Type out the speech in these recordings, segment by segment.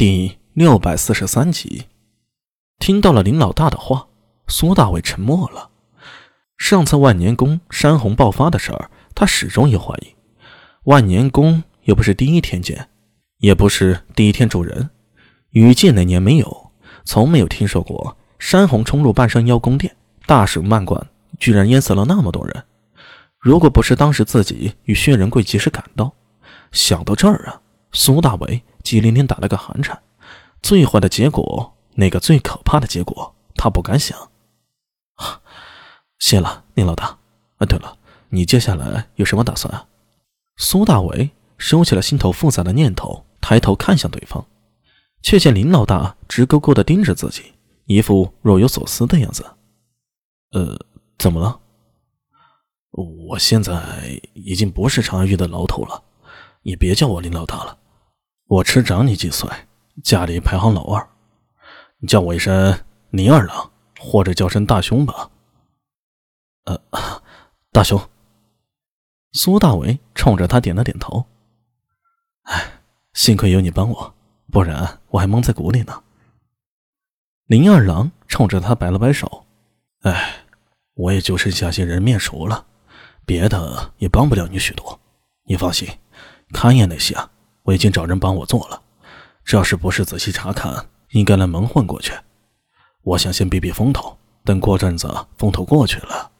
第六百四十三集，听到了林老大的话，苏大伟沉默了。上次万年宫山洪爆发的事儿，他始终有怀疑。万年宫又不是第一天建，也不是第一天住人。雨季那年没有，从没有听说过山洪冲入半山腰宫殿，大水漫灌，居然淹死了那么多人。如果不是当时自己与薛仁贵及时赶到，想到这儿啊，苏大伟。激灵灵打了个寒颤，最坏的结果，那个最可怕的结果，他不敢想。谢了，宁老大。啊，对了，你接下来有什么打算啊？苏大伟收起了心头复杂的念头，抬头看向对方，却见林老大直勾勾地盯着自己，一副若有所思的样子。呃，怎么了？我现在已经不是长安玉的老头了，你别叫我林老大了。我吃长你几岁，家里排行老二，你叫我一声林二郎，或者叫声大兄吧。呃，大兄。苏大为冲着他点了点头。哎，幸亏有你帮我，不然我还蒙在鼓里呢。林二郎冲着他摆了摆手。哎，我也就剩下些人面熟了，别的也帮不了你许多。你放心，勘验那些啊。我已经找人帮我做了，这要是不是仔细查看，应该能蒙混过去。我想先避避风头，等过阵子风头过去了。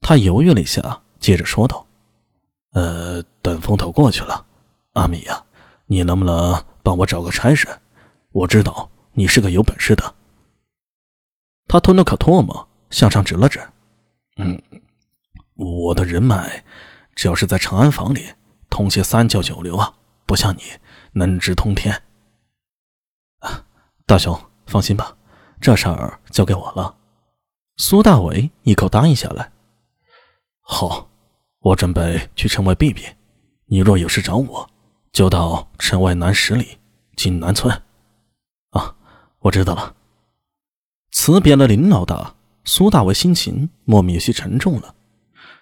他犹豫了一下，接着说道：“呃，等风头过去了，阿米呀，你能不能帮我找个差事？我知道你是个有本事的。”他吞了口唾沫，向上指了指：“嗯，我的人脉，只要是在长安坊里。”通些三教九流啊，不像你能直通天。啊，大雄放心吧，这事儿交给我了。苏大伟一口答应下来。好，我准备去城外避避。你若有事找我，就到城外南十里锦南村。啊，我知道了。辞别了林老大，苏大伟心情莫名有些沉重了。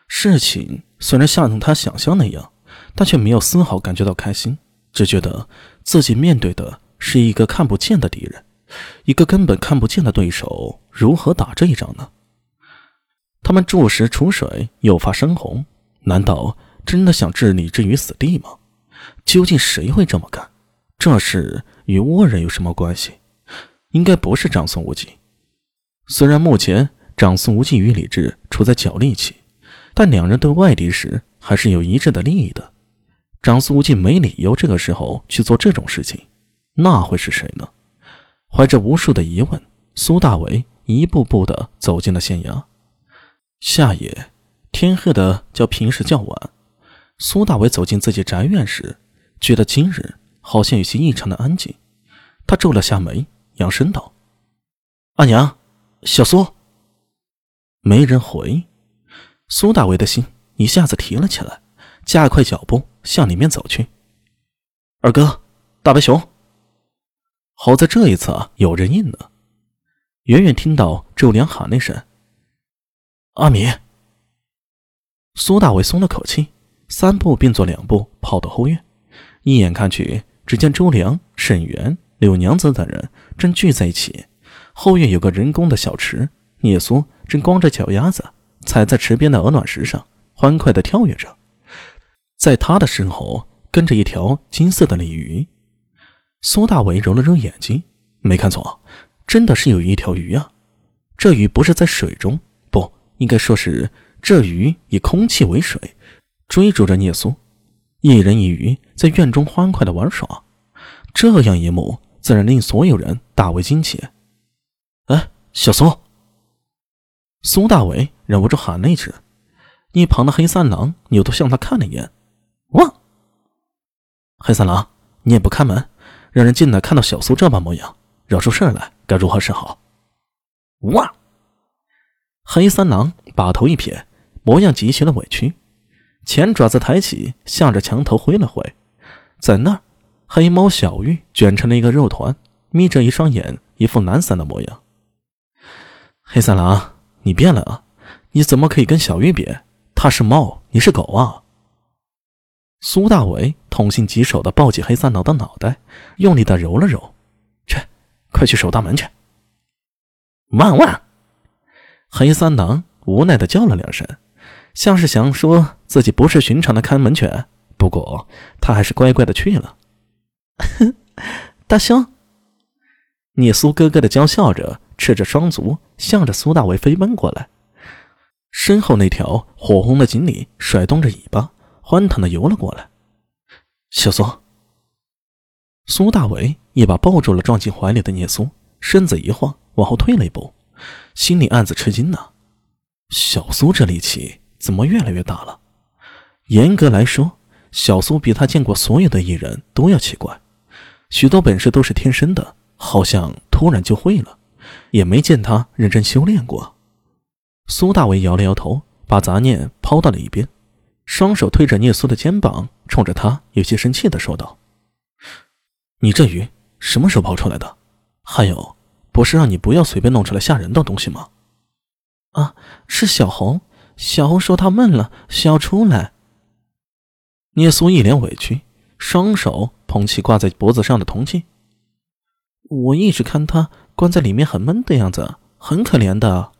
事情虽然像他想象那样。但却没有丝毫感觉到开心，只觉得自己面对的是一个看不见的敌人，一个根本看不见的对手，如何打这一仗呢？他们注石储水，诱发山洪，难道真的想置李治于死地吗？究竟谁会这么干？这事与倭人有什么关系？应该不是长孙无忌。虽然目前长孙无忌与李治处在角力期，但两人对外敌时还是有一致的利益的。张苏无忌没理由这个时候去做这种事情，那会是谁呢？怀着无数的疑问，苏大伟一步步的走进了县衙。夏夜，天黑的较平时较晚。苏大伟走进自己宅院时，觉得今日好像有些异常的安静。他皱了下眉，扬声道：“阿娘，小苏。”没人回。苏大伟的心一下子提了起来。加快脚步向里面走去。二哥，大白熊。好在这一次啊，有人应了。远远听到周良喊那声：“阿米。”苏大伟松了口气，三步并作两步跑到后院。一眼看去，只见周良、沈园、柳娘子等人正聚在一起。后院有个人工的小池，聂苏正光着脚丫子踩在池边的鹅卵石上，欢快地跳跃着。在他的身后跟着一条金色的鲤鱼，苏大伟揉了揉眼睛，没看错，真的是有一条鱼啊！这鱼不是在水中，不应该说是这鱼以空气为水，追逐着聂苏，一人一鱼在院中欢快的玩耍，这样一幕自然令所有人大为惊奇。哎，小苏！苏大伟忍不住喊了一声，一旁的黑三郎扭头向他看了一眼。汪！黑三郎，你也不开门，让人进来看到小苏这般模样，惹出事来，该如何是好？汪！黑三郎把头一撇，模样极其的委屈，前爪子抬起，向着墙头挥了挥，在那儿，黑猫小玉卷成了一个肉团，眯着一双眼，一副懒散的模样。黑三郎，你变了啊！你怎么可以跟小玉比？她是猫，你是狗啊！苏大伟痛心疾首的抱起黑三郎的脑袋，用力的揉了揉：“去，快去守大门去！”万万！黑三郎无奈的叫了两声，像是想说自己不是寻常的看门犬，不过他还是乖乖的去了。大兄，聂苏咯咯的娇笑着，赤着双足向着苏大为飞奔过来。身后那条火红的锦鲤甩动着尾巴，欢腾的游了过来。小苏，苏大为一把抱住了撞进怀里的聂苏，身子一晃。往后退了一步，心里暗自吃惊呢。小苏这力气怎么越来越大了？严格来说，小苏比他见过所有的艺人都要奇怪，许多本事都是天生的，好像突然就会了，也没见他认真修炼过。苏大伟摇了摇头，把杂念抛到了一边，双手推着聂苏的肩膀，冲着他有些生气的说道：“你这鱼什么时候跑出来的？还有。”不是让你不要随便弄出来吓人的东西吗？啊，是小红。小红说她闷了，需要出来。聂苏一脸委屈，双手捧起挂在脖子上的铜镜。我一直看她关在里面很闷的样子，很可怜的。